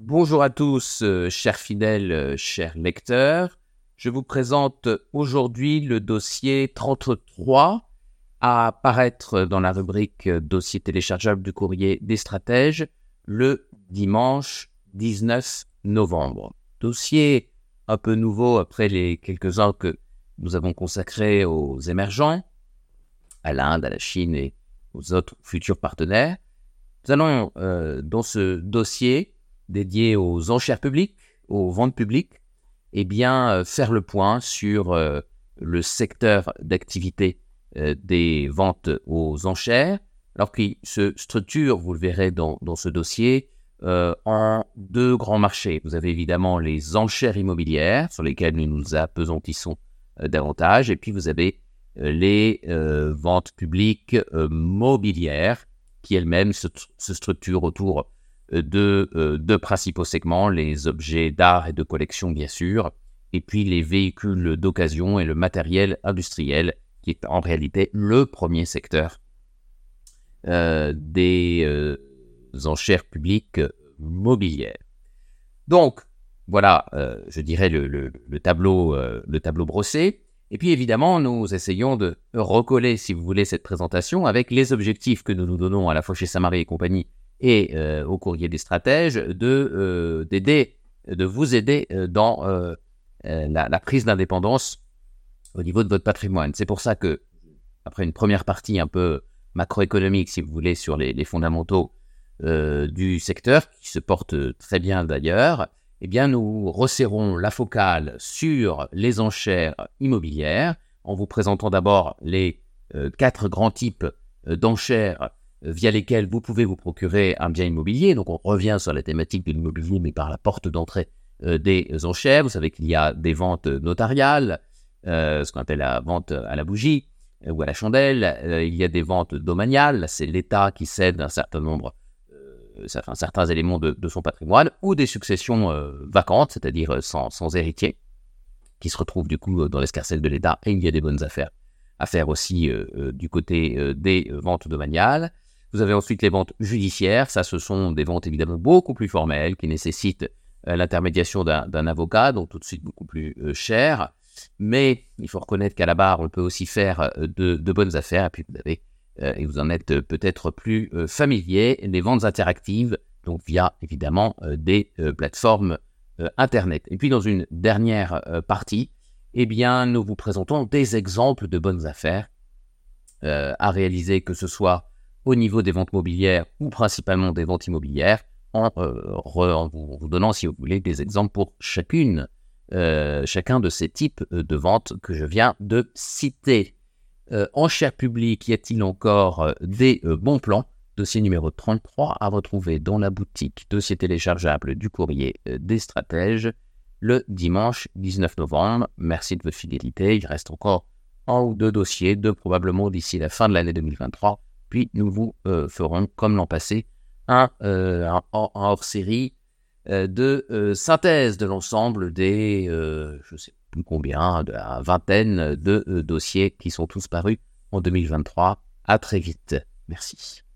Bonjour à tous, euh, chers fidèles, euh, chers lecteurs. Je vous présente aujourd'hui le dossier 33 à apparaître dans la rubrique euh, dossier téléchargeable du courrier des stratèges le dimanche 19 novembre. Dossier un peu nouveau après les quelques-uns que nous avons consacrés aux émergents, à l'Inde, à la Chine et aux autres futurs partenaires. Nous allons, dans ce dossier, dédié aux enchères publiques, aux ventes publiques, et eh bien, euh, faire le point sur euh, le secteur d'activité euh, des ventes aux enchères, alors qu'il se structure, vous le verrez dans, ce dossier, en deux grands marchés. Vous avez évidemment les enchères immobilières, sur lesquelles nous nous apesantissons davantage, et puis vous avez les ventes publiques mobilières, qui elles-mêmes se, se structurent autour de euh, deux principaux segments, les objets d'art et de collection bien sûr, et puis les véhicules d'occasion et le matériel industriel, qui est en réalité le premier secteur euh, des euh, enchères publiques mobilières. Donc, voilà, je dirais le, tableau, le tableau brossé. Et puis évidemment, nous essayons de recoller, si vous voulez, cette présentation avec les objectifs que nous nous donnons à la fois chez et compagnie et euh, au courrier des stratèges de euh, d'aider, de vous aider euh, dans la, prise d'indépendance au niveau de votre patrimoine. C'est pour ça que après une première partie un peu macroéconomique, si vous voulez, sur les, fondamentaux du secteur, qui se porte très bien d'ailleurs, eh bien, nous resserrons la focale sur les enchères immobilières en vous présentant d'abord les quatre grands types d'enchères via lesquels vous pouvez vous procurer un bien immobilier. Donc on revient sur la thématique de l'immobilier, mais par la porte d'entrée euh, des enchères. Vous savez qu'il y a des ventes notariales, euh, ce qu'on appelle la vente à la bougie ou à la chandelle. il y a des ventes domaniales, c'est l'État qui cède un certain nombre, certains éléments de, son patrimoine, ou des successions vacantes, c'est-à-dire sans, sans héritier, qui se retrouvent du coup dans l'escarcelle de l'État, et il y a des bonnes affaires à faire aussi du côté des ventes domaniales. Vous avez ensuite les ventes judiciaires. Ça, ce sont des ventes évidemment beaucoup plus formelles qui nécessitent euh, l'intermédiation d'un avocat, donc tout de suite beaucoup plus euh, cher. Mais il faut reconnaître qu'à la barre, on peut aussi faire euh, de, bonnes affaires. Et puis vous avez, et vous en êtes peut-être plus familier, les ventes interactives, donc via évidemment des plateformes Internet. Et puis dans une dernière partie, eh bien, nous vous présentons des exemples de bonnes affaires à réaliser, que ce soit au niveau des ventes mobilières ou principalement des ventes immobilières, en, euh, vous, donnant, si vous voulez, des exemples pour chacune, euh, chacun de ces types euh, de ventes que je viens de citer. en cher public, y a-t-il encore des bons plans? Dossier numéro 33 à retrouver dans la boutique dossier téléchargeable du courrier des stratèges le dimanche 19 novembre. Merci de votre fidélité. Il reste encore un ou deux dossiers, deux probablement d'ici la fin de l'année 2023 puis nous vous euh, ferons, comme l'an passé, un, euh, hors-série euh, de synthèse de l'ensemble des, je ne sais plus combien, de la vingtaine de dossiers qui sont tous parus en 2023. À très vite. Merci.